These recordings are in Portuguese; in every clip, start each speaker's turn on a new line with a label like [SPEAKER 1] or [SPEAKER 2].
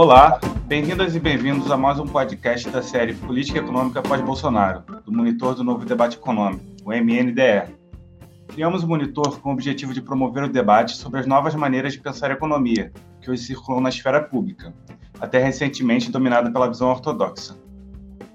[SPEAKER 1] Olá, bem-vindas e bem-vindos a mais um podcast da série Política Econômica pós-Bolsonaro, do Monitor do Novo Debate Econômico, o MNDE. Criamos o monitor com o objetivo de promover o debate sobre as novas maneiras de pensar a economia, que hoje circulam na esfera pública, até recentemente dominada pela visão ortodoxa.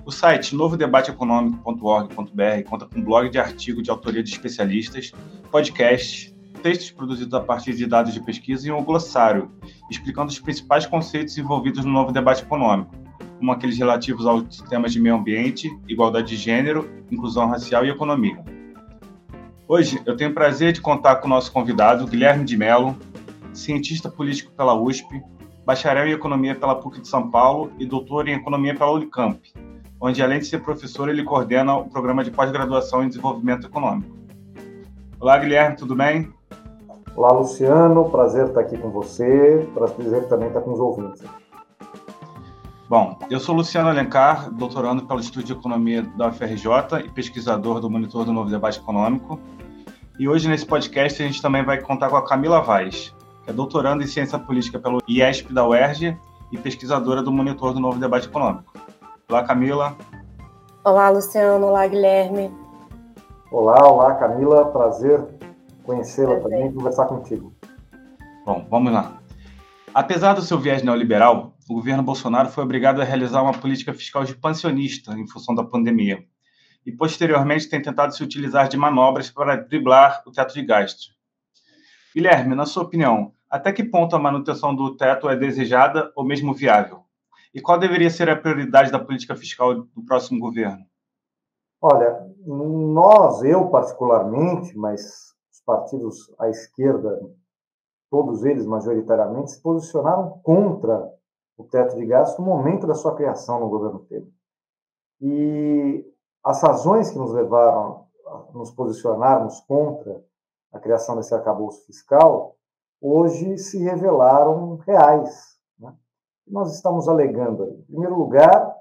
[SPEAKER 1] O site novodebateeconômico.org.br conta com um blog de artigo de autoria de especialistas, podcasts, textos produzidos a partir de dados de pesquisa e um glossário, explicando os principais conceitos envolvidos no novo debate econômico, como aqueles relativos aos temas de meio ambiente, igualdade de gênero, inclusão racial e economia. Hoje eu tenho o prazer de contar com o nosso convidado, Guilherme de Mello, cientista político pela USP, bacharel em economia pela PUC de São Paulo e doutor em economia pela Unicamp, onde, além de ser professor, ele coordena o programa de pós-graduação em desenvolvimento econômico. Olá, Guilherme, tudo bem?
[SPEAKER 2] Olá, Luciano, prazer estar aqui com você, prazer também estar com os ouvintes.
[SPEAKER 1] Bom, eu sou Luciano Alencar, doutorando pelo Instituto de Economia da UFRJ e pesquisador do Monitor do Novo Debate Econômico. E hoje, nesse podcast, a gente também vai contar com a Camila Vaz, que é doutoranda em Ciência Política pelo IESP da UERJ e pesquisadora do Monitor do Novo Debate Econômico. Olá, Camila.
[SPEAKER 3] Olá, Luciano. Olá, Guilherme.
[SPEAKER 2] Olá, olá, Camila. Prazer conhecê-la também e conversar contigo.
[SPEAKER 1] Bom, vamos lá. Apesar do seu viés neoliberal, o governo Bolsonaro foi obrigado a realizar uma política fiscal expansionista em função da pandemia e, posteriormente, tem tentado se utilizar de manobras para driblar o teto de gastos. Guilherme, na sua opinião, até que ponto a manutenção do teto é desejada ou mesmo viável? E qual deveria ser a prioridade da política fiscal do próximo governo?
[SPEAKER 2] Olha, nós, eu particularmente, mas partidos à esquerda, todos eles majoritariamente, se posicionaram contra o teto de gastos no momento da sua criação no governo Temer. E as razões que nos levaram a nos posicionarmos contra a criação desse arcabouço fiscal hoje se revelaram reais nós estamos alegando? Em primeiro lugar,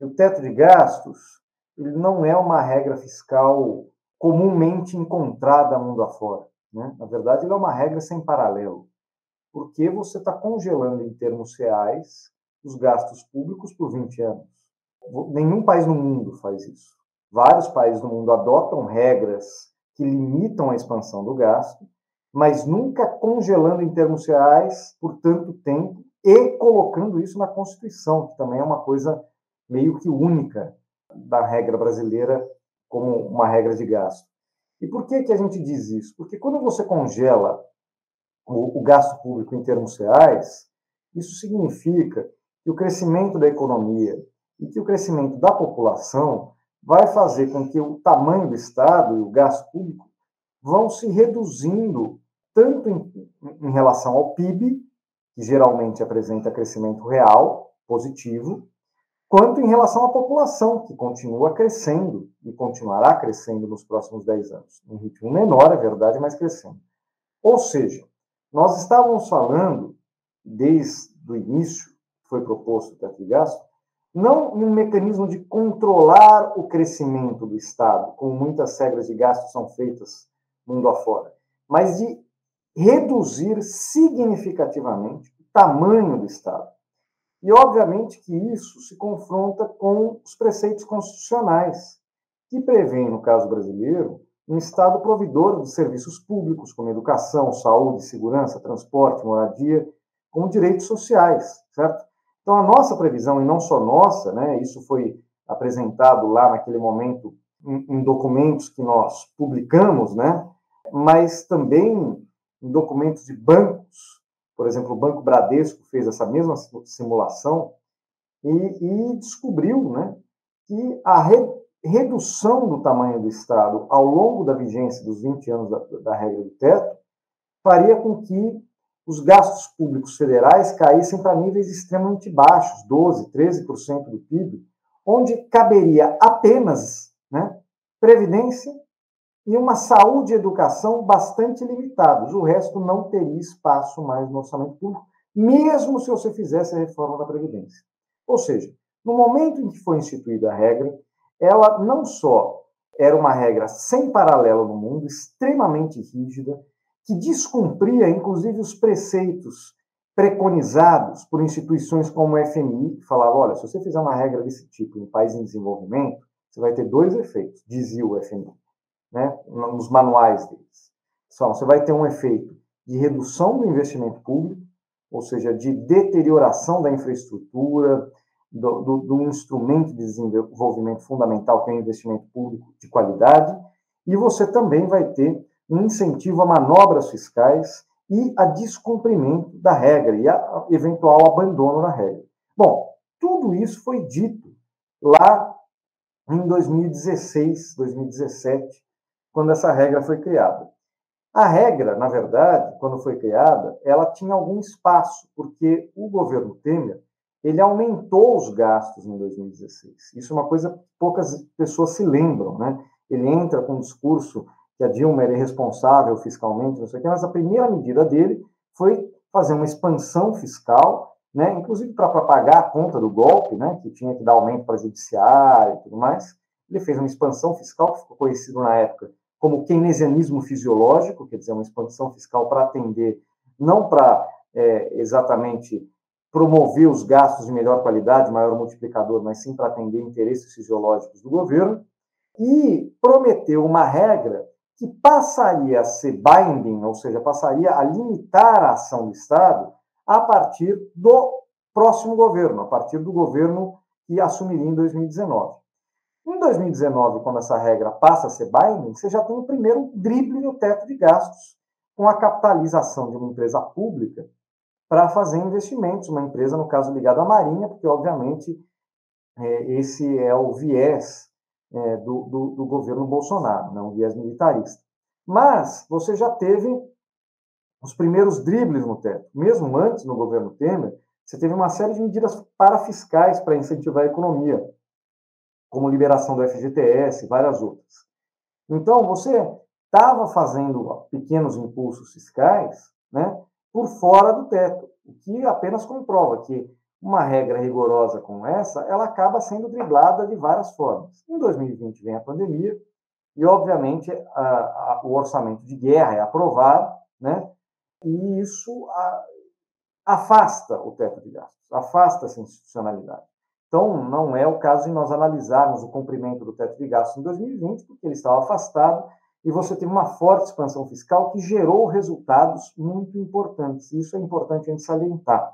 [SPEAKER 2] o teto de gastos ele não é uma regra fiscal comumente encontrada mundo afora. Né? Na verdade, ele é uma regra sem paralelo, porque você está congelando em termos reais os gastos públicos por 20 anos. Nenhum país no mundo faz isso. Vários países no mundo adotam regras que limitam a expansão do gasto, mas nunca congelando em termos reais por tanto tempo e colocando isso na Constituição, que também é uma coisa meio que única da regra brasileira como uma regra de gasto. E por que, que a gente diz isso? Porque quando você congela o, o gasto público em termos reais, isso significa que o crescimento da economia e que o crescimento da população vai fazer com que o tamanho do Estado e o gasto público vão se reduzindo tanto em, em relação ao PIB que geralmente apresenta crescimento real, positivo, quanto em relação à população, que continua crescendo e continuará crescendo nos próximos 10 anos. Em ritmo menor, é verdade, mas crescendo. Ou seja, nós estávamos falando, desde o início, foi proposto o teto gasto, não um mecanismo de controlar o crescimento do Estado, como muitas regras de gasto são feitas mundo afora, mas de reduzir significativamente o tamanho do Estado. E, obviamente, que isso se confronta com os preceitos constitucionais, que prevêem, no caso brasileiro, um Estado provedor de serviços públicos, como educação, saúde, segurança, transporte, moradia, como direitos sociais, certo? Então, a nossa previsão, e não só nossa, né, isso foi apresentado lá naquele momento em, em documentos que nós publicamos, né, mas também em documentos de bancos, por exemplo, o Banco Bradesco fez essa mesma simulação e, e descobriu né, que a re, redução do tamanho do Estado ao longo da vigência dos 20 anos da, da regra do teto faria com que os gastos públicos federais caíssem para níveis extremamente baixos, 12%, 13% do PIB, onde caberia apenas né, previdência e uma saúde e educação bastante limitados. O resto não teria espaço mais no orçamento público, mesmo se você fizesse a reforma da Previdência. Ou seja, no momento em que foi instituída a regra, ela não só era uma regra sem paralelo no mundo, extremamente rígida, que descumpria, inclusive, os preceitos preconizados por instituições como o FMI, que falavam, olha, se você fizer uma regra desse tipo em um país em desenvolvimento, você vai ter dois efeitos, dizia o FMI, né, nos manuais deles. Só, você vai ter um efeito de redução do investimento público, ou seja, de deterioração da infraestrutura, do, do, do, instrumento de desenvolvimento fundamental, que é o investimento público de qualidade, e você também vai ter um incentivo a manobras fiscais e a descumprimento da regra e a eventual abandono da regra. Bom, tudo isso foi dito lá em 2016, 2017, quando essa regra foi criada. A regra, na verdade, quando foi criada, ela tinha algum espaço, porque o governo Temer ele aumentou os gastos em 2016. Isso é uma coisa que poucas pessoas se lembram, né? Ele entra com um discurso que a Dilma era irresponsável fiscalmente, não sei o quê, mas a primeira medida dele foi fazer uma expansão fiscal, né? Inclusive para pagar a conta do golpe, né? Que tinha que dar aumento para judiciário e tudo mais. Ele fez uma expansão fiscal que ficou conhecido na época como keynesianismo fisiológico, quer dizer, uma expansão fiscal para atender, não para é, exatamente promover os gastos de melhor qualidade, maior multiplicador, mas sim para atender interesses fisiológicos do governo, e prometeu uma regra que passaria a ser binding, ou seja, passaria a limitar a ação do Estado a partir do próximo governo, a partir do governo que assumiria em 2019. Em 2019, quando essa regra passa a ser binding, você já tem o primeiro drible no teto de gastos, com a capitalização de uma empresa pública para fazer investimentos, uma empresa, no caso, ligada à Marinha, porque, obviamente, é, esse é o viés é, do, do, do, governo Bolsonaro, não né, um viés militarista. Mas você já teve os primeiros dribles no teto. Mesmo antes, no governo Temer, você teve uma série de medidas parafiscais para incentivar a economia, como liberação do FGTS várias outras. Então, você estava fazendo pequenos impulsos fiscais, né, por fora do teto, o que apenas comprova que uma regra rigorosa como essa, ela acaba sendo driblada de várias formas. Em 2020 vem a pandemia e, obviamente, a, a, o orçamento de guerra é aprovado, né? E isso a, afasta o teto de gastos, afasta essa institucionalidade. Então, não é o caso de nós analisarmos o cumprimento do teto de gastos em 2020, porque ele estava afastado e você teve uma forte expansão fiscal que gerou resultados muito importantes. Isso é importante a gente salientar.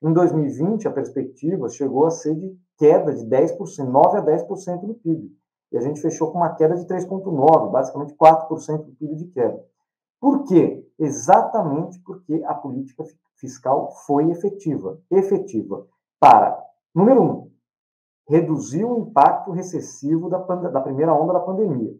[SPEAKER 2] Em 2020, a perspectiva chegou a ser de queda de 10%, 9 a 10% do PIB. E a gente fechou com uma queda de 3,9%, basicamente 4% do PIB de queda. Por quê? Exatamente porque a política fiscal foi efetiva. Efetiva para, número um, reduzir o impacto recessivo da, da primeira onda da pandemia.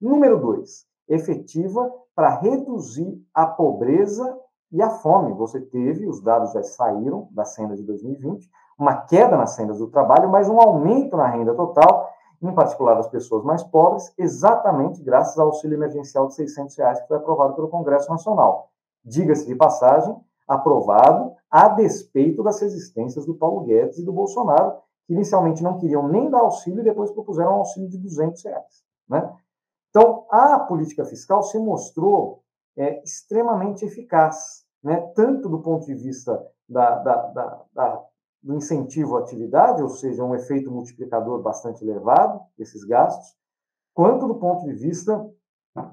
[SPEAKER 2] Número dois, efetiva para reduzir a pobreza e a fome. Você teve, os dados já saíram da senda de 2020, uma queda nas sendas do trabalho, mas um aumento na renda total, em particular das pessoas mais pobres, exatamente graças ao auxílio emergencial de 600 reais que foi aprovado pelo Congresso Nacional. Diga-se de passagem, aprovado a despeito das resistências do Paulo Guedes e do Bolsonaro, inicialmente não queriam nem dar auxílio e depois propuseram um auxílio de 200 reais. Né? Então, a política fiscal se mostrou é, extremamente eficaz, né? tanto do ponto de vista da, da, da, da, do incentivo à atividade, ou seja, um efeito multiplicador bastante elevado desses gastos, quanto do ponto de vista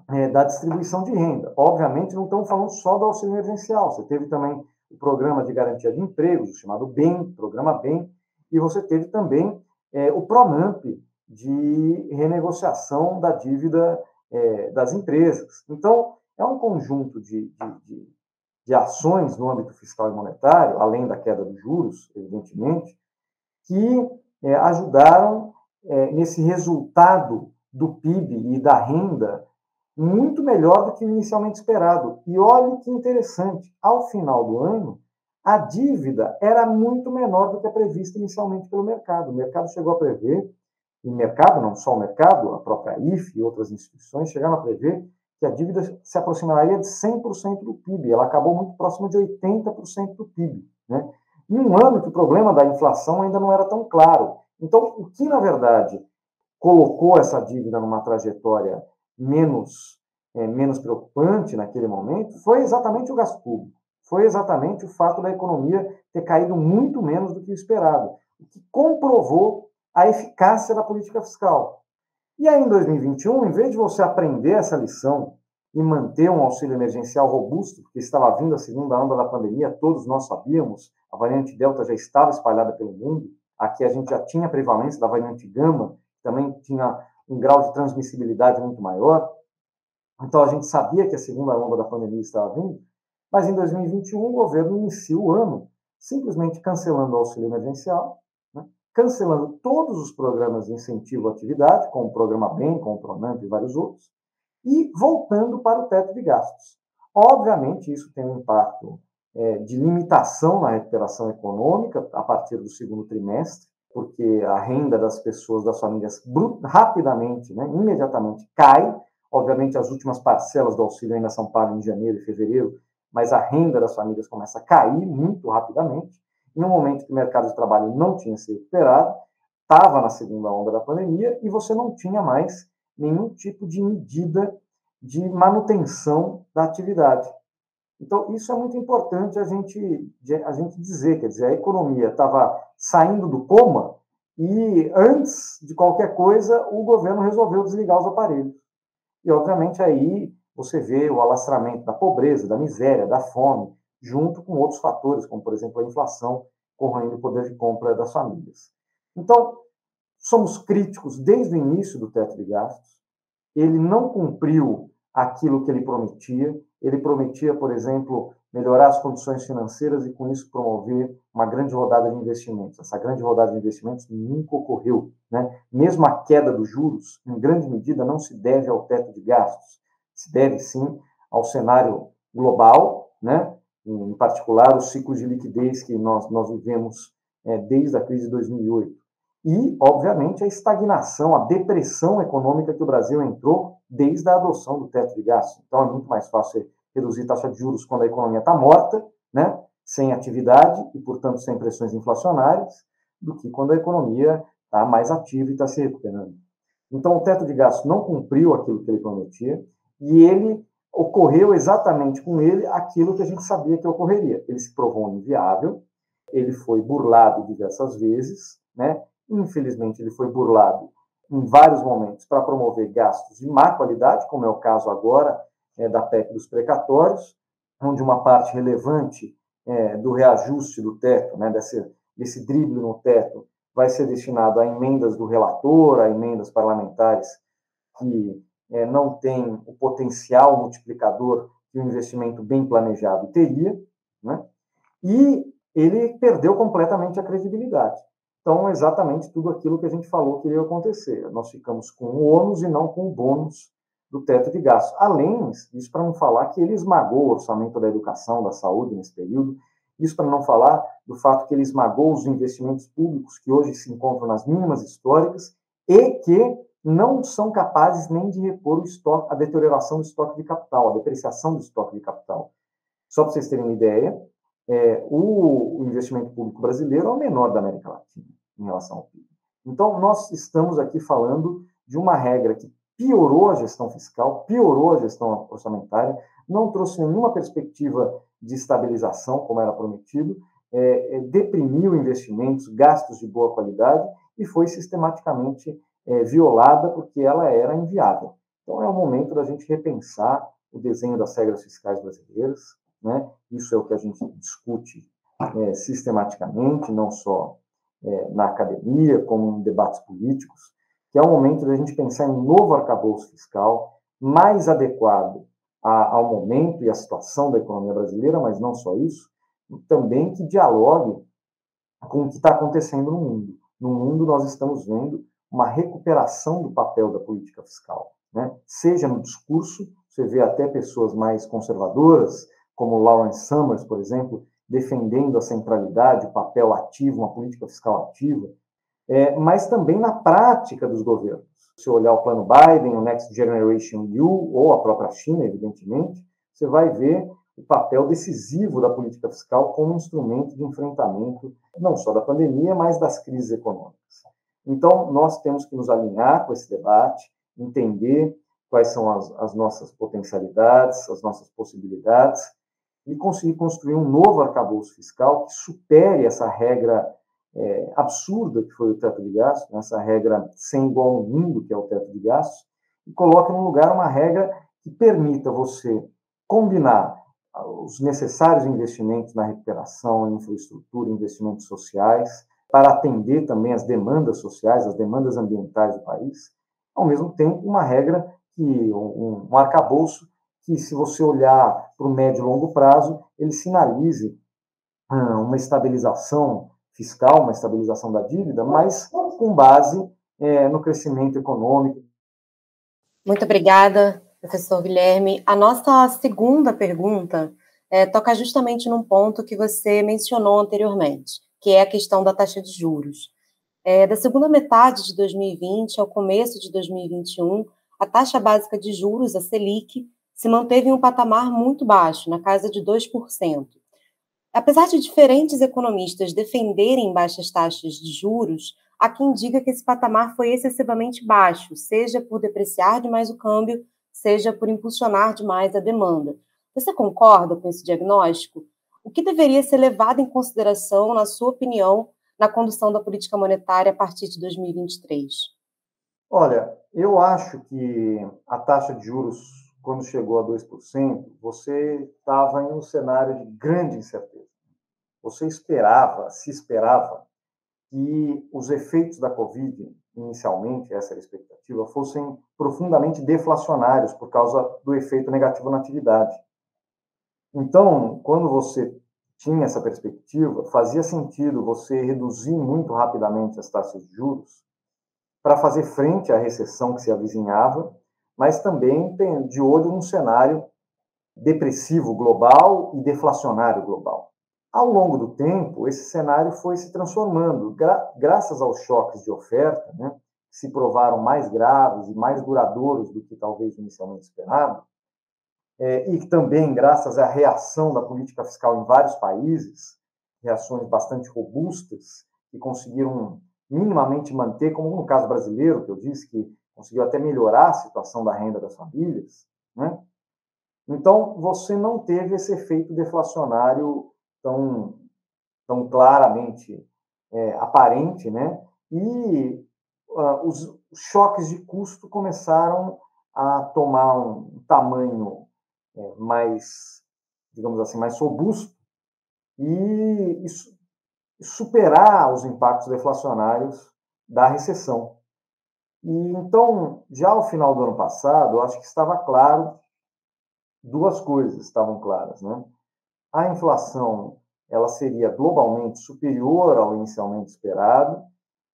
[SPEAKER 2] é, da distribuição de renda. Obviamente, não estamos falando só do auxílio emergencial, você teve também o programa de garantia de empregos, chamado BEM, programa BEM, e você teve também é, o PRONAMP, de renegociação da dívida é, das empresas. Então, é um conjunto de, de, de, ações no âmbito fiscal e monetário, além da queda dos juros, evidentemente, que é, ajudaram é, nesse resultado do PIB e da renda muito melhor do que inicialmente esperado. E olhe que interessante, ao final do ano, a dívida era muito menor do que a prevista inicialmente pelo mercado. O mercado chegou a prever e mercado, não só o mercado, a própria IFE e outras instituições chegaram a prever que a dívida se aproximaria de 100% do PIB. Ela acabou muito próxima de 80% do PIB. Né? Em um ano que o problema da inflação ainda não era tão claro. Então, o que, na verdade, colocou essa dívida numa trajetória menos, é, menos preocupante naquele momento foi exatamente o gasto público. Foi exatamente o fato da economia ter caído muito menos do que o esperado, o que comprovou a eficácia da política fiscal. E aí, em 2021, em vez de você aprender essa lição e manter um auxílio emergencial robusto, porque estava vindo a segunda onda da pandemia, todos nós sabíamos, a variante Delta já estava espalhada pelo mundo, aqui a gente já tinha prevalência da variante Gama, também tinha um grau de transmissibilidade muito maior, então a gente sabia que a segunda onda da pandemia estava vindo, mas em 2021 o governo inicia o ano simplesmente cancelando o auxílio emergencial, né? cancelando todos os programas de incentivo à atividade, como o Programa BEM, como o PRONAMP e vários outros, e voltando para o teto de gastos. Obviamente, isso tem um impacto é, de limitação na recuperação econômica a partir do segundo trimestre, porque a renda das pessoas, das famílias, rapidamente, né, imediatamente cai. Obviamente, as últimas parcelas do auxílio ainda são pagas em janeiro e fevereiro, mas a renda das famílias começa a cair muito rapidamente. Em um momento que o mercado de trabalho não tinha se recuperado, estava na segunda onda da pandemia e você não tinha mais nenhum tipo de medida de manutenção da atividade. Então, isso é muito importante a gente, a gente dizer, quer dizer, a economia estava saindo do coma e, antes de qualquer coisa, o governo resolveu desligar os aparelhos. E, obviamente, aí você vê o alastramento da pobreza, da miséria, da fome, junto com outros fatores, como, por exemplo, a inflação corroendo o poder de compra das famílias. Então, somos críticos desde o início do teto de gastos. Ele não cumpriu aquilo que ele prometia. Ele prometia, por exemplo, melhorar as condições financeiras e, com isso, promover uma grande rodada de investimentos. Essa grande rodada de investimentos nunca ocorreu. Né? Mesmo a queda dos juros, em grande medida, não se deve ao teto de gastos, se deve, sim, ao cenário global, né? em particular, os ciclos de liquidez que nós, nós vivemos é, desde a crise de 2008. E, obviamente, a estagnação, a depressão econômica que o Brasil entrou desde a adoção do teto de gastos. Então, é muito mais fácil reduzir taxa de juros quando a economia está morta, né, sem atividade e, portanto, sem pressões inflacionárias, do que quando a economia está mais ativa e está se recuperando. Então, o teto de gastos não cumpriu aquilo que ele prometia e ele ocorreu exatamente com ele aquilo que a gente sabia que ocorreria. Ele se provou inviável, ele foi burlado diversas vezes, né? Infelizmente, ele foi burlado em vários momentos para promover gastos de má qualidade, como é o caso agora é, da PEC dos precatórios, onde uma parte relevante é, do reajuste do teto, né, desse, desse drible no teto, vai ser destinado a emendas do relator, a emendas parlamentares que é, não têm o potencial multiplicador que um investimento bem planejado teria, né? e ele perdeu completamente a credibilidade. Então, exatamente tudo aquilo que a gente falou que iria acontecer. Nós ficamos com o ônus e não com o bônus do teto de gastos. Além disso, para não falar que ele esmagou o orçamento da educação, da saúde nesse período, isso para não falar do fato que ele esmagou os investimentos públicos que hoje se encontram nas mínimas históricas e que não são capazes nem de repor estoque, a deterioração do estoque de capital, a depreciação do estoque de capital. Só para vocês terem uma ideia, é, o, o investimento público brasileiro é o menor da América Latina em relação ao PIB. Então, nós estamos aqui falando de uma regra que piorou a gestão fiscal, piorou a gestão orçamentária, não trouxe nenhuma perspectiva de estabilização, como era prometido, é, é, deprimiu investimentos, gastos de boa qualidade e foi sistematicamente é, violada porque ela era inviável. Então, é o momento da gente repensar o desenho das regras fiscais brasileiras, né? Isso é o que a gente discute é, sistematicamente, não só é, na academia, como em debates políticos, que é o momento da gente pensar em um novo arcabouço fiscal mais adequado a, ao momento e à situação da economia brasileira, mas não só isso, também que dialogue com o que está acontecendo no mundo. No mundo, nós estamos vendo uma recuperação do papel da política fiscal, né? seja no discurso, você vê até pessoas mais conservadoras, como Lawrence Summers, por exemplo, defendendo a centralidade, o papel ativo, uma política fiscal ativa, é, mas também na prática dos governos. Se olhar o plano Biden, o Next Generation EU, ou a própria China, evidentemente, você vai ver o papel decisivo da política fiscal como instrumento de enfrentamento não só da pandemia, mas das crises econômicas. Então, nós temos que nos alinhar com esse debate, entender quais são as, as nossas potencialidades, as nossas possibilidades, e conseguir construir um novo arcabouço fiscal que supere essa regra é, absurda que foi o teto de gastos, né, essa regra sem igual ao mundo, que é o teto de gastos, e coloque no lugar uma regra que permita você combinar os necessários investimentos na recuperação, infraestrutura, investimentos sociais, para atender também as demandas sociais, as demandas ambientais do país, ao mesmo tempo uma regra que um, um arcabouço que, se você olhar para o médio e longo prazo, ele sinalize uma estabilização fiscal, uma estabilização da dívida, mas com base é, no crescimento econômico.
[SPEAKER 3] Muito obrigada, professor Guilherme. A nossa segunda pergunta é, toca justamente num ponto que você mencionou anteriormente, que é a questão da taxa de juros. É, da segunda metade de 2020 ao começo de 2021, a taxa básica de juros, a Selic, se manteve em um patamar muito baixo, na casa de 2%. Apesar de diferentes economistas defenderem baixas taxas de juros, há quem diga que esse patamar foi excessivamente baixo, seja por depreciar demais o câmbio, seja por impulsionar demais a demanda. Você concorda com esse diagnóstico? O que deveria ser levado em consideração, na sua opinião, na condução da política monetária a partir de 2023?
[SPEAKER 2] Olha, eu acho que a taxa de juros, quando chegou a 2%, você estava em um cenário de grande incerteza. Você esperava, se esperava, que os efeitos da Covid, inicialmente, essa era a expectativa, fossem profundamente deflacionários por causa do efeito negativo na atividade. Então, quando você tinha essa perspectiva, fazia sentido você reduzir muito rapidamente as taxas de juros para fazer frente à recessão que se avizinhava, mas também de olho num cenário depressivo global e deflacionário global. Ao longo do tempo, esse cenário foi se transformando, gra graças aos choques de oferta, né, que se provaram mais graves e mais duradouros do que talvez inicialmente esperado, é, e também graças à reação da política fiscal em vários países, reações bastante robustas, que conseguiram minimamente manter, como no caso brasileiro, que eu disse que conseguiu até melhorar a situação da renda das famílias, né? Então, você não teve esse efeito deflacionário tão, tão claramente é, aparente, né? E uh, os choques de custo começaram a tomar um tamanho é, mais, digamos assim, mais robusto e, e superar os impactos deflacionários da recessão. E então, já ao final do ano passado, eu acho que estava claro duas coisas estavam claras, né? A inflação ela seria globalmente superior ao inicialmente esperado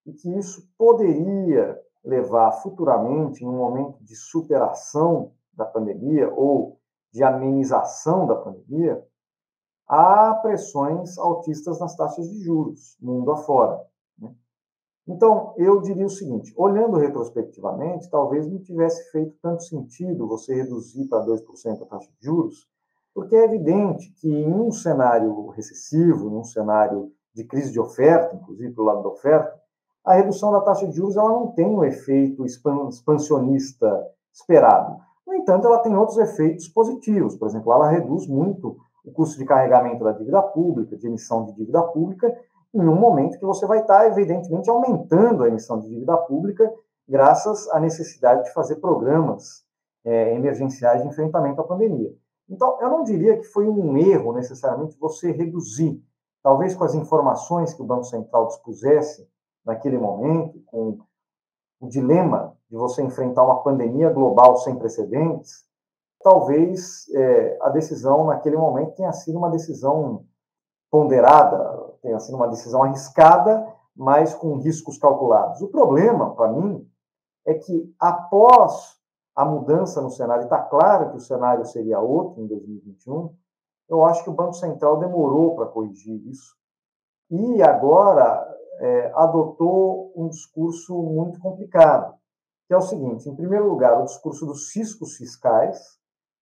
[SPEAKER 2] e que isso poderia levar futuramente, em um momento de superação da pandemia ou de amenização da pandemia, há pressões altistas nas taxas de juros, mundo afora. Né? Então, eu diria o seguinte: olhando retrospectivamente, talvez não tivesse feito tanto sentido você reduzir para 2% a taxa de juros, porque é evidente que em um cenário recessivo, em um cenário de crise de oferta, inclusive pelo lado da oferta, a redução da taxa de juros ela não tem o um efeito expansionista esperado. No entanto, ela tem outros efeitos positivos. Por exemplo, ela reduz muito o custo de carregamento da dívida pública, de emissão de dívida pública, em um momento que você vai estar, evidentemente, aumentando a emissão de dívida pública, graças à necessidade de fazer programas é, emergenciais de enfrentamento à pandemia. Então, eu não diria que foi um erro, necessariamente, você reduzir, talvez com as informações que o Banco Central dispusesse naquele momento, com o dilema de você enfrentar uma pandemia global sem precedentes, talvez é, a decisão naquele momento tenha sido uma decisão ponderada, tenha sido uma decisão arriscada, mas com riscos calculados. O problema, para mim, é que após a mudança no cenário, está claro que o cenário seria outro em 2021, eu acho que o Banco Central demorou para corrigir isso. E agora é, adotou um discurso muito complicado, que é o seguinte: em primeiro lugar, o discurso dos riscos fiscais,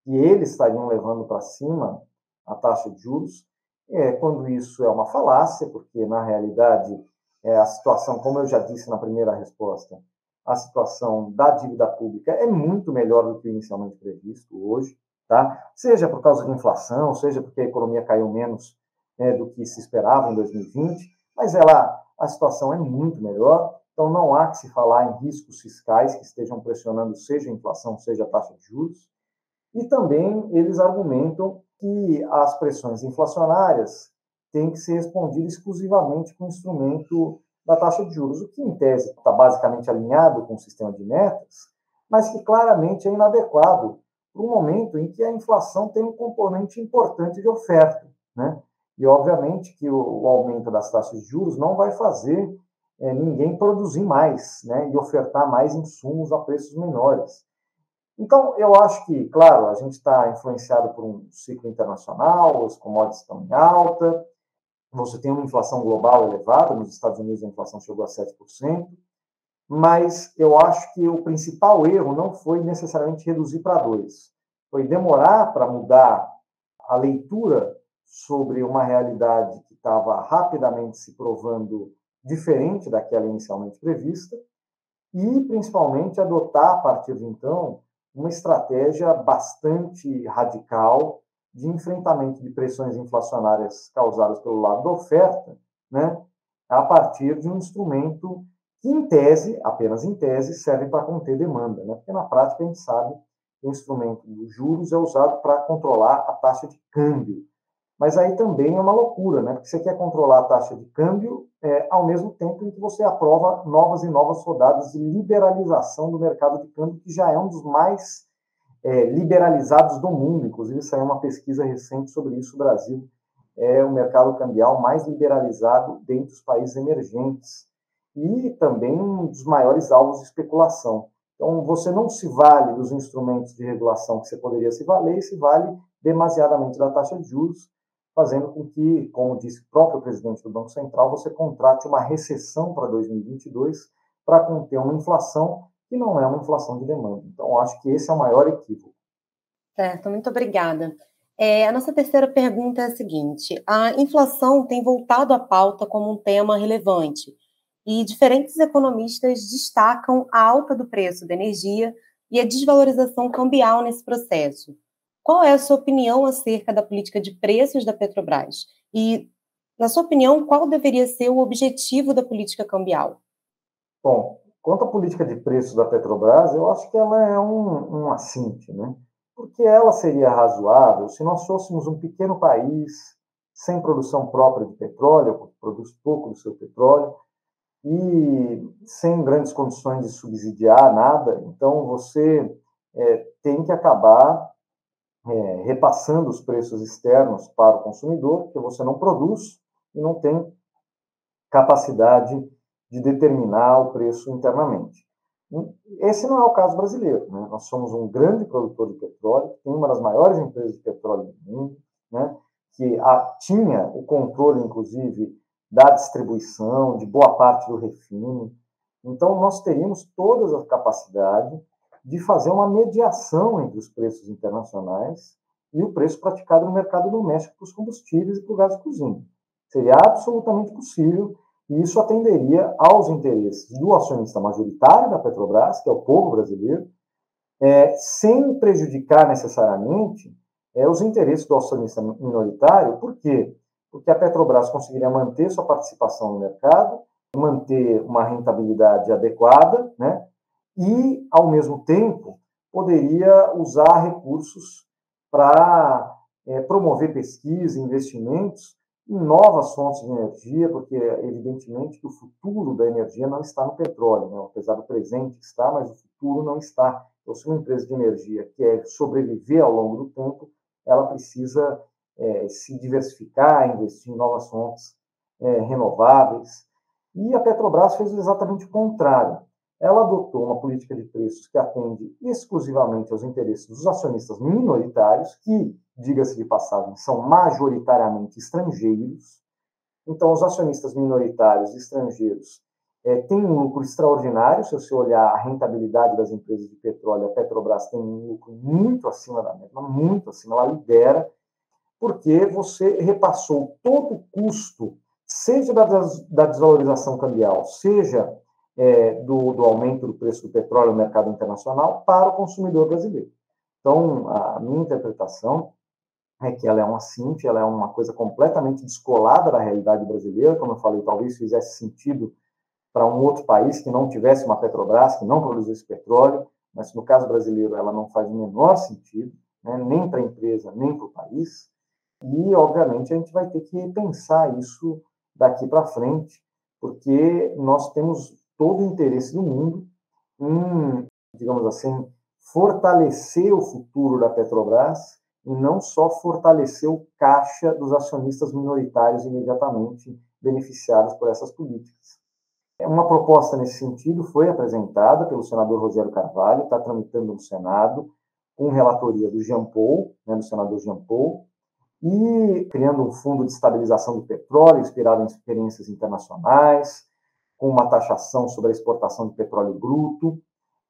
[SPEAKER 2] que eles estariam levando para cima a taxa de juros, é, quando isso é uma falácia, porque na realidade é, a situação, como eu já disse na primeira resposta, a situação da dívida pública é muito melhor do que inicialmente previsto hoje. tá? Seja por causa de inflação, seja porque a economia caiu menos né, do que se esperava em 2020, mas ela, a situação é muito melhor, então não há que se falar em riscos fiscais que estejam pressionando seja a inflação, seja a taxa de juros. E também eles argumentam que as pressões inflacionárias têm que ser respondidas exclusivamente com o instrumento da taxa de juros, o que, em tese, está basicamente alinhado com o sistema de metas, mas que claramente é inadequado para um momento em que a inflação tem um componente importante de oferta. Né? E, obviamente, que o, o aumento das taxas de juros não vai fazer é, ninguém produzir mais né? e ofertar mais insumos a preços menores. Então, eu acho que, claro, a gente está influenciado por um ciclo internacional, os commodities estão em alta, você tem uma inflação global elevada, nos Estados Unidos a inflação chegou a 7%, mas eu acho que o principal erro não foi necessariamente reduzir para 2%, foi demorar para mudar a leitura sobre uma realidade que estava rapidamente se provando diferente daquela inicialmente prevista, e principalmente adotar a partir de então uma estratégia bastante radical de enfrentamento de pressões inflacionárias causadas pelo lado da oferta, né, a partir de um instrumento que, em tese, apenas em tese, serve para conter demanda, né, porque na prática a gente sabe que o instrumento dos juros é usado para controlar a taxa de câmbio. Mas aí também é uma loucura, né, porque você quer controlar a taxa de câmbio é, ao mesmo tempo em que você aprova novas e novas rodadas de liberalização do mercado de câmbio, que já é um dos mais é, liberalizados do mundo. Inclusive, saiu uma pesquisa recente sobre isso. O Brasil é o mercado cambial mais liberalizado dentre os países emergentes e também um dos maiores alvos de especulação. Então, você não se vale dos instrumentos de regulação que você poderia se valer e se vale demasiadamente da taxa de juros, fazendo com que, como disse o próprio presidente do Banco Central, você contrate uma recessão para 2022 para conter uma inflação que não é uma inflação de demanda. Então, acho que esse é o maior equívoco.
[SPEAKER 3] Certo, muito obrigada. É, a nossa terceira pergunta é a seguinte: a inflação tem voltado à pauta como um tema relevante e diferentes economistas destacam a alta do preço da energia e a desvalorização cambial nesse processo. Qual é a sua opinião acerca da política de preços da Petrobras? E, na sua opinião, qual deveria ser o objetivo da política cambial?
[SPEAKER 2] Bom, Quanto à política de preços da Petrobras, eu acho que ela é um, um assinte, né? Porque ela seria razoável se nós fôssemos um pequeno país sem produção própria de petróleo, produz pouco do seu petróleo, e sem grandes condições de subsidiar nada. Então, você é, tem que acabar é, repassando os preços externos para o consumidor, porque você não produz e não tem capacidade de determinar o preço internamente. Esse não é o caso brasileiro. Né? Nós somos um grande produtor de petróleo, tem uma das maiores empresas de petróleo do mundo, né? que a, tinha o controle, inclusive, da distribuição, de boa parte do refino. Então, nós teríamos toda a capacidade de fazer uma mediação entre os preços internacionais e o preço praticado no mercado doméstico para os combustíveis e para o gás de cozinha. Seria absolutamente possível e isso atenderia aos interesses do acionista majoritário da Petrobras, que é o povo brasileiro, é, sem prejudicar necessariamente é, os interesses do acionista minoritário. Por quê? Porque a Petrobras conseguiria manter sua participação no mercado, manter uma rentabilidade adequada, né? E, ao mesmo tempo, poderia usar recursos para é, promover pesquisa, investimentos em novas fontes de energia, porque é evidentemente que o futuro da energia não está no petróleo, né? apesar do presente estar, mas o futuro não está. Então, se uma empresa de energia quer sobreviver ao longo do tempo, ela precisa é, se diversificar, investir em novas fontes é, renováveis. E a Petrobras fez exatamente o contrário. Ela adotou uma política de preços que atende exclusivamente aos interesses dos acionistas minoritários, que diga-se de passagem, são majoritariamente estrangeiros. Então, os acionistas minoritários estrangeiros é, têm um lucro extraordinário. Se você olhar a rentabilidade das empresas de petróleo, a Petrobras tem um lucro muito acima da média, muito acima, ela lidera, porque você repassou todo o custo, seja da, da desvalorização cambial, seja é, do, do aumento do preço do petróleo no mercado internacional, para o consumidor brasileiro. Então, a minha interpretação é que ela é uma CINF, ela é uma coisa completamente descolada da realidade brasileira, como eu falei, talvez fizesse sentido para um outro país que não tivesse uma Petrobras, que não produzisse petróleo, mas no caso brasileiro ela não faz o menor sentido, né, nem para a empresa, nem para o país. E, obviamente, a gente vai ter que pensar isso daqui para frente, porque nós temos todo o interesse do mundo em, digamos assim, fortalecer o futuro da Petrobras e não só fortalecer o caixa dos acionistas minoritários imediatamente beneficiados por essas políticas. Uma proposta nesse sentido foi apresentada pelo senador Rogério Carvalho, está tramitando no Senado, com relatoria do Jean Paul, né, do senador Jean Paul, e criando um fundo de estabilização do petróleo, inspirado em experiências internacionais, com uma taxação sobre a exportação de petróleo bruto,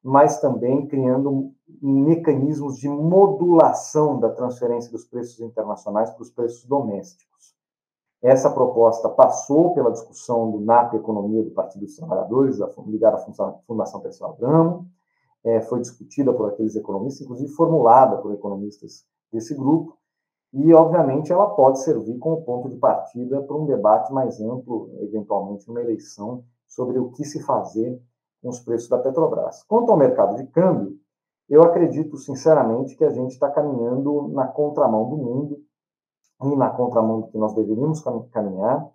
[SPEAKER 2] mas também criando mecanismos de modulação da transferência dos preços internacionais para os preços domésticos. Essa proposta passou pela discussão do NAP Economia do Partido dos Trabalhadores, ligada à Fundação Terceiro Abramo, é, foi discutida por aqueles economistas, inclusive formulada por economistas desse grupo, e, obviamente, ela pode servir como ponto de partida para um debate mais amplo, eventualmente, numa eleição, sobre o que se fazer com os preços da Petrobras. Quanto ao mercado de câmbio, eu acredito, sinceramente, que a gente está caminhando na contramão do mundo e na contramão do que nós deveríamos caminhar,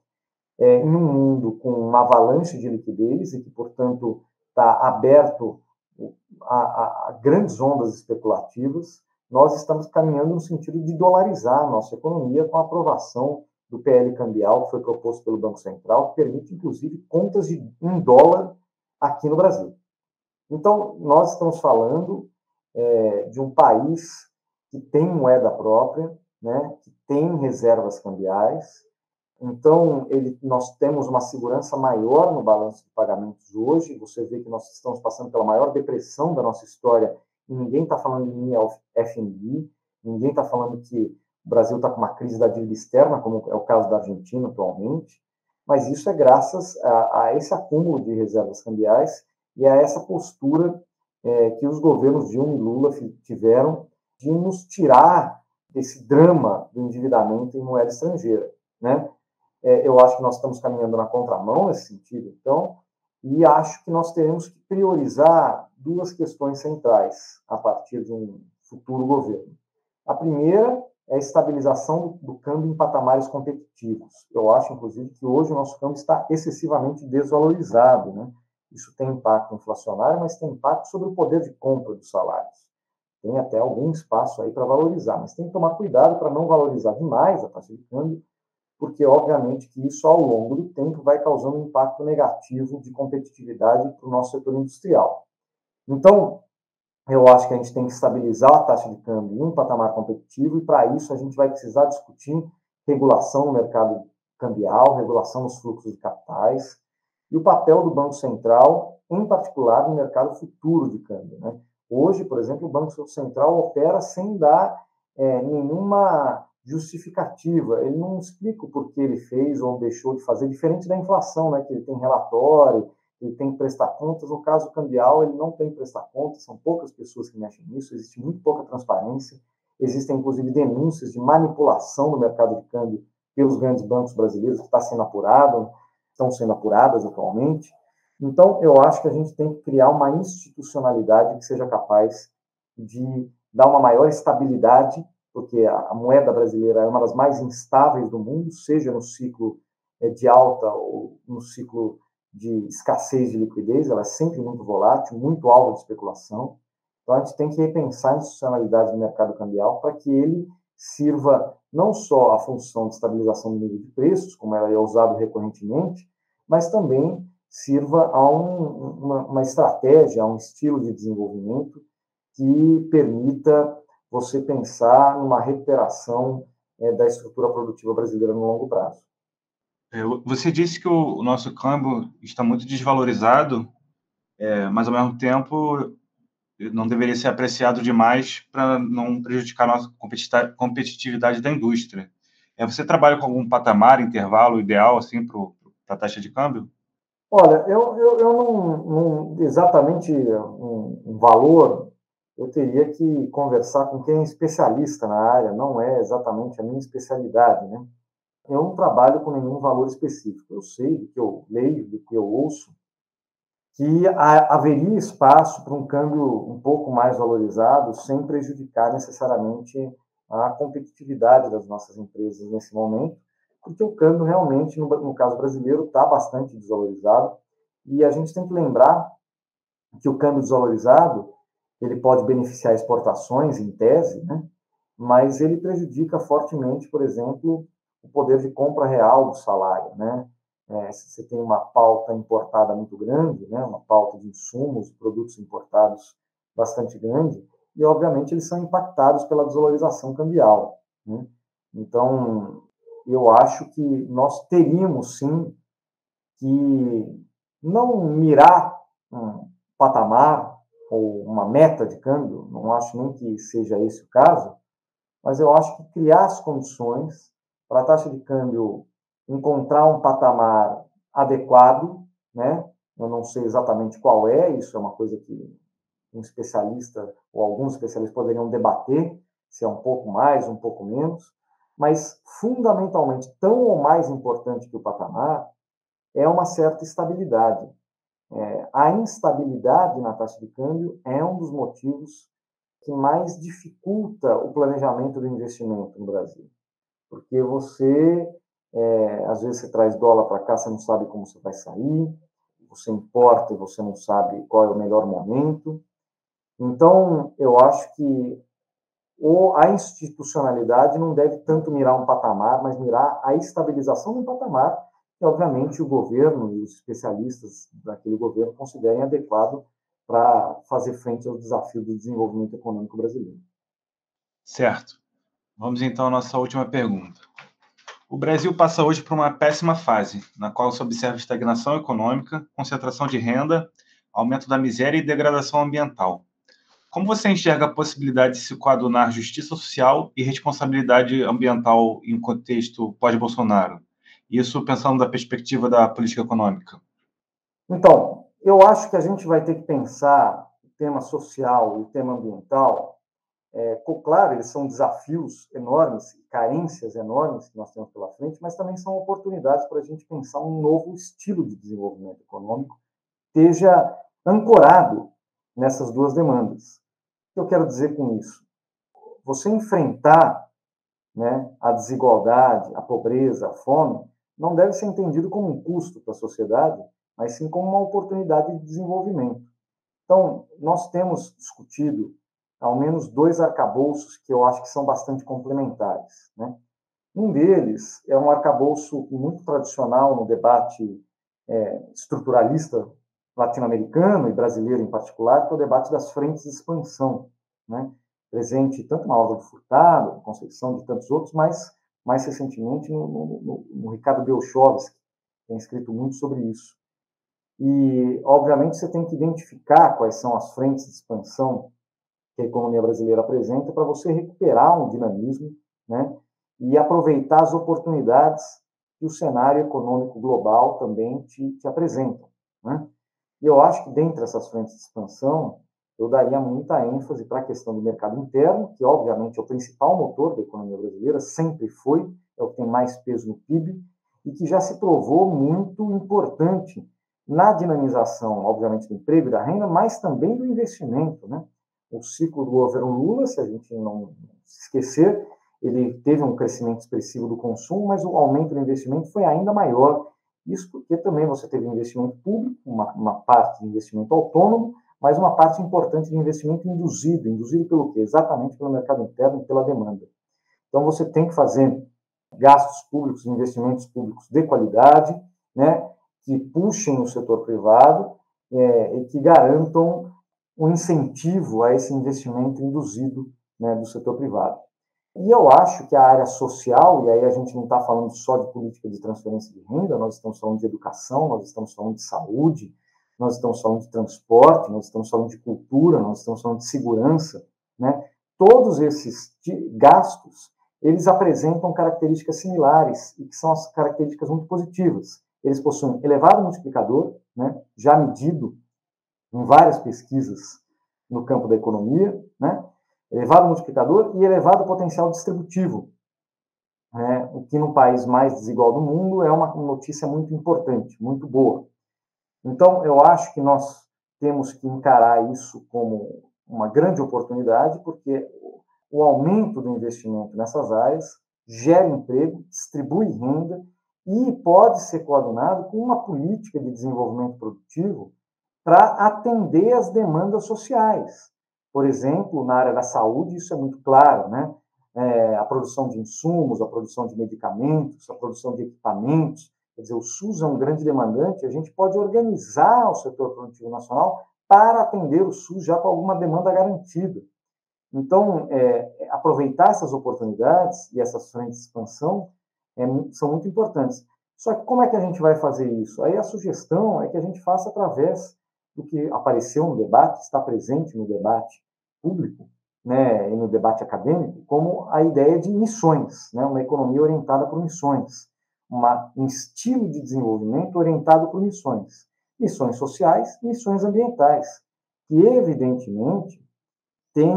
[SPEAKER 2] é, em um mundo com uma avalanche de liquidez e que, portanto, está aberto a, a, a, grandes ondas especulativas, nós estamos caminhando no sentido de dolarizar a nossa economia com a aprovação do PL cambial que foi proposto pelo Banco Central, que permite, inclusive, contas de um dólar aqui no Brasil. Então, nós estamos falando é, de um país que tem moeda própria, né, que tem reservas cambiais. Então, ele, nós temos uma segurança maior no balanço de pagamentos hoje. Você vê que nós estamos passando pela maior depressão da nossa história e ninguém está falando em FMI, ninguém está falando que o Brasil está com uma crise da dívida externa, como é o caso da Argentina atualmente, mas isso é graças a, a esse acúmulo de reservas cambiais e a essa postura é, que os governos Dilma e Lula tiveram de nos tirar desse drama do endividamento em moeda estrangeira, né? É, eu acho que nós estamos caminhando na contramão nesse sentido, então, e acho que nós teremos que priorizar duas questões centrais a partir de um futuro governo. A primeira é a estabilização do, câmbio em patamares competitivos. Eu acho, inclusive, que hoje o nosso câmbio está excessivamente desvalorizado. Né? Isso tem impacto inflacionário, mas tem impacto sobre o poder de compra dos salários. Tem até algum espaço aí para valorizar, mas tem que tomar cuidado para não valorizar demais a taxa de câmbio, porque, obviamente, que isso, ao longo do tempo, vai causando um impacto negativo de competitividade para o nosso setor industrial. Então, eu acho que a gente tem que estabilizar a taxa de câmbio em um patamar competitivo, e para isso a gente vai precisar discutir regulação no mercado cambial, regulação nos fluxos de capitais, e o papel do Banco Central, em particular no mercado futuro de câmbio. Né? Hoje, por exemplo, o Banco Central opera sem dar é, nenhuma justificativa, ele não explica o porquê ele fez ou deixou de fazer, diferente da inflação, né, que ele tem relatório, ele tem que prestar contas. No caso cambial, ele não tem que prestar contas, são poucas pessoas que mexem nisso, existe muito pouca transparência, existem inclusive denúncias de manipulação no mercado de câmbio pelos grandes bancos brasileiros, que está sendo apurado, estão sendo apuradas atualmente. Então, eu acho que a gente tem que criar uma institucionalidade que seja capaz de dar uma maior estabilidade, porque a moeda brasileira é uma das mais instáveis do mundo, seja no ciclo eh, de alta ou no ciclo de escassez de liquidez, ela é sempre muito volátil, muito alvo de especulação. Então, a gente tem que repensar a institucionalidade do mercado cambial para que ele sirva não só a função de estabilização do nível de preços, como ela é usado recorrentemente, mas também sirva a um, uma, uma estratégia, a um estilo de desenvolvimento que permita você pensar numa recuperação é, da estrutura produtiva brasileira no longo prazo.
[SPEAKER 1] É, você disse que o nosso câmbio está muito desvalorizado, é, mas ao mesmo tempo não deveria ser apreciado demais para não prejudicar a nossa competitividade da indústria. É, você trabalha com algum patamar, intervalo ideal assim para a taxa de câmbio?
[SPEAKER 2] Olha, eu, eu, eu não, não exatamente um, um, valor eu teria que conversar com quem é especialista na área, não é exatamente a minha especialidade, né? Eu não trabalho com nenhum valor específico. Eu sei do que eu leio, do que eu ouço, que haveria espaço para um câmbio um pouco mais valorizado, sem prejudicar necessariamente a competitividade das nossas empresas nesse momento, porque o câmbio realmente, no, no caso brasileiro, está bastante desvalorizado. E a gente tem que lembrar que o câmbio desvalorizado ele pode beneficiar exportações, em tese, né? mas ele prejudica fortemente, por exemplo, o poder de compra real do salário. Né? É, se você tem uma pauta importada muito grande, né? uma pauta de insumos, produtos importados bastante grande, e, obviamente, eles são impactados pela desvalorização cambial. Né? Então, eu acho que nós teríamos, sim, que não mirar um patamar ou uma meta de câmbio, não acho nem que seja esse o caso, mas eu acho que criar as condições para a taxa de câmbio encontrar um patamar adequado, né? Eu não sei exatamente qual é, isso é uma coisa que um especialista ou alguns especialistas poderiam debater se é um pouco mais, um pouco menos, mas fundamentalmente tão ou mais importante que o patamar é uma certa estabilidade. É, a instabilidade na taxa de câmbio é um dos motivos que mais dificulta o planejamento do investimento no Brasil. Porque você, é, às vezes, você traz dólar para cá, você não sabe como você vai sair, você importa e você não sabe qual é o melhor momento. Então, eu acho que a institucionalidade não deve tanto mirar um patamar, mas mirar a estabilização de um patamar que, obviamente, o governo e os especialistas daquele governo considerem adequado para fazer frente ao desafio do desenvolvimento econômico brasileiro.
[SPEAKER 1] Certo. Vamos então à nossa última pergunta. O Brasil passa hoje por uma péssima fase, na qual se observa estagnação econômica, concentração de renda, aumento da miséria e degradação ambiental. Como você enxerga a possibilidade de se coadunar justiça social e responsabilidade ambiental em contexto pós-Bolsonaro? Isso pensando da perspectiva da política econômica.
[SPEAKER 2] Então, eu acho que a gente vai ter que pensar o tema social e o tema ambiental. É, claro, eles são desafios enormes, carências enormes que nós temos pela frente, mas também são oportunidades para a gente pensar um novo estilo de desenvolvimento econômico esteja ancorado nessas duas demandas. O que eu quero dizer com isso? Você enfrentar né, a desigualdade, a pobreza, a fome, não deve ser entendido como um custo para a sociedade, mas sim como uma oportunidade de desenvolvimento. Então, nós temos discutido ao menos dois arcabouços que eu acho que são bastante complementares. Né? Um deles é um arcabouço muito tradicional no debate é, estruturalista latino-americano e brasileiro em particular, que é o debate das frentes de expansão, né? presente tanto na obra do Furtado, na concepção de tantos outros, mas mais recentemente no, no, no, Ricardo Belchovski, que tem escrito muito sobre isso. E, obviamente, você tem que identificar quais são as frentes de expansão que a economia brasileira apresenta para você recuperar um dinamismo né, e aproveitar as oportunidades que o cenário econômico global também te, te apresenta. Né? E eu acho que, dentre essas frentes de expansão, eu daria muita ênfase para a questão do mercado interno, que obviamente é o principal motor da economia brasileira, sempre foi, é o que tem mais peso no PIB, e que já se provou muito importante na dinamização, obviamente, do emprego e da renda, mas também do investimento. Né? O ciclo do governo Lula, se a gente não se esquecer, ele teve um crescimento expressivo do consumo, mas o aumento do investimento foi ainda maior. Isso porque também você teve investimento público, uma, uma parte de investimento autônomo, mas uma parte importante de investimento induzido. Induzido pelo quê? Exatamente pelo mercado interno e pela demanda. Então, você tem que fazer gastos públicos, investimentos públicos de qualidade, né, que puxem o setor privado é, e que garantam um incentivo a esse investimento induzido né, do setor privado. E eu acho que a área social, e aí a gente não está falando só de política de transferência de renda, nós estamos falando de educação, nós estamos falando de saúde, nós estamos falando de transporte, nós estamos falando de cultura, nós estamos falando de segurança, né? Todos esses gastos, eles apresentam características similares e que são as características muito positivas. Eles possuem elevado multiplicador, né? Já medido em várias pesquisas no campo da economia, né? elevado multiplicador e elevado potencial distributivo, né? o que no país mais desigual do mundo é uma notícia muito importante, muito boa. Então, eu acho que nós temos que encarar isso como uma grande oportunidade, porque o aumento do investimento nessas áreas gera emprego, distribui renda e pode ser coordenado com uma política de desenvolvimento produtivo para atender as demandas sociais. Por exemplo, na área da saúde, isso é muito claro, né? É, a produção de insumos, a produção de medicamentos, a produção de equipamentos. Quer dizer, o SUS é um grande demandante, a gente pode organizar o setor produtivo nacional para atender o SUS já com alguma demanda garantida. Então, é, aproveitar essas oportunidades e essas frentes de expansão é, são muito importantes. Só que como é que a gente vai fazer isso? Aí a sugestão é que a gente faça através do que apareceu no debate, está presente no debate público, né, e no debate acadêmico, como a ideia de missões, né, uma economia orientada por missões, uma, um estilo de desenvolvimento orientado por missões, missões sociais e missões ambientais, que evidentemente tem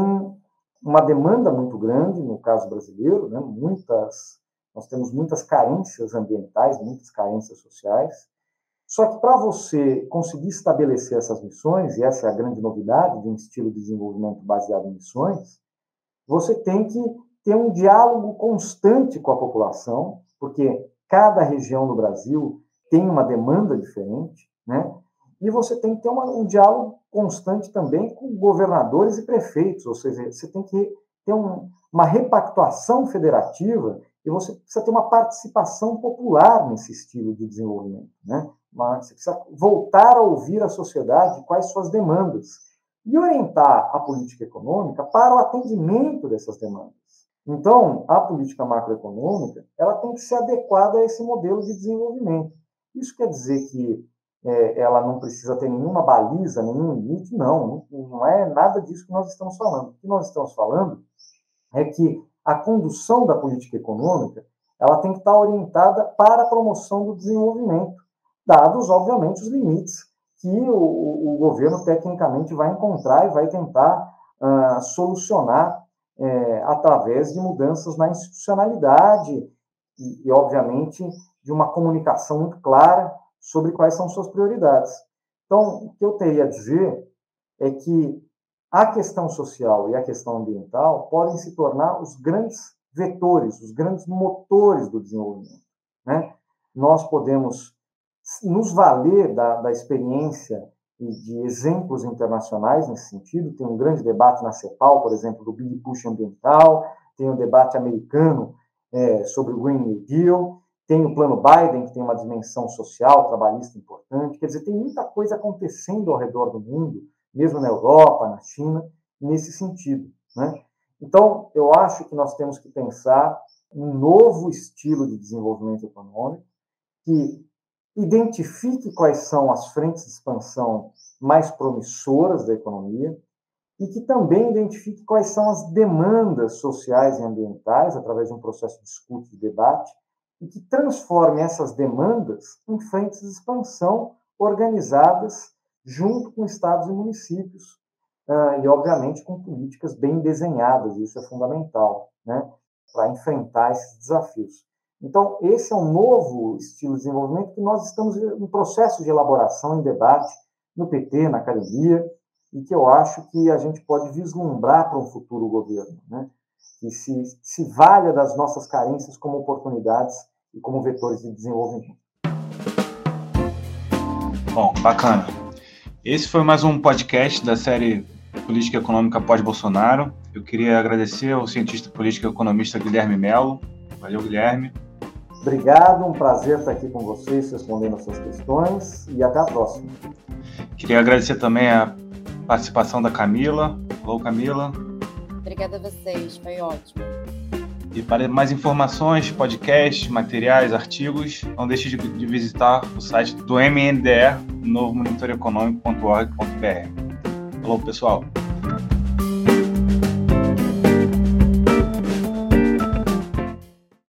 [SPEAKER 2] uma demanda muito grande no caso brasileiro, né, muitas nós temos muitas carências ambientais, muitas carências sociais. Só que para você conseguir estabelecer essas missões, e essa é a grande novidade de um estilo de desenvolvimento baseado em missões, você tem que ter um diálogo constante com a população, porque cada região do Brasil tem uma demanda diferente, né? E você tem que ter uma, um diálogo constante também com governadores e prefeitos, ou seja, você tem que ter um, uma repactuação federativa e você precisa ter uma participação popular nesse estilo de desenvolvimento. Né? Você precisa voltar a ouvir a sociedade quais suas demandas e orientar a política econômica para o atendimento dessas demandas. Então, a política macroeconômica ela tem que ser adequada a esse modelo de desenvolvimento. Isso quer dizer que é, ela não precisa ter nenhuma baliza, nenhum limite? Não, não é nada disso que nós estamos falando. O que nós estamos falando é que a condução da política econômica ela tem que estar orientada para a promoção do desenvolvimento, dados, obviamente, os limites que o, o governo tecnicamente vai encontrar e vai tentar uh, solucionar é, através de mudanças na institucionalidade e, e, obviamente, de uma comunicação muito clara sobre quais são suas prioridades. Então, o que eu teria a dizer é que a questão social e a questão ambiental podem se tornar os grandes vetores, os grandes motores do desenvolvimento. Né? Nós podemos nos valer da, da experiência e de exemplos internacionais nesse sentido. Tem um grande debate na CEPAL, por exemplo, do Big Push ambiental, tem um debate americano é, sobre o Green New Deal, tem o plano Biden, que tem uma dimensão social, trabalhista importante. Quer dizer, tem muita coisa acontecendo ao redor do mundo mesmo na Europa, na China, nesse sentido. Né? Então, eu acho que nós temos que pensar um novo estilo de desenvolvimento econômico que identifique quais são as frentes de expansão mais promissoras da economia e que também identifique quais são as demandas sociais e ambientais através de um processo de escuta e debate e que transforme essas demandas em frentes de expansão organizadas junto com estados e municípios, uh, e, obviamente, com políticas bem desenhadas, isso é fundamental, né, para enfrentar esses desafios. Então, esse é um novo estilo de desenvolvimento que nós estamos em processo de elaboração, em debate, no PT, na academia, e que eu acho que a gente pode vislumbrar para um futuro governo, né? que se, se valha das nossas carências como oportunidades e como vetores de desenvolvimento.
[SPEAKER 1] Bom, bacana. Esse foi mais um podcast da série Política Econômica pós-Bolsonaro. Eu queria agradecer ao cientista político e economista Guilherme Melo. Valeu, Guilherme.
[SPEAKER 2] Obrigado, um prazer estar aqui com vocês, respondendo as suas questões e até a próxima.
[SPEAKER 1] Queria agradecer também a participação da Camila. Alô, Camila.
[SPEAKER 3] Obrigada a vocês, foi ótimo.
[SPEAKER 1] E para mais informações, podcasts, materiais, artigos, não deixe de, de visitar o site do MNDE, novo monitoreconômico.org.br. Falou, pessoal!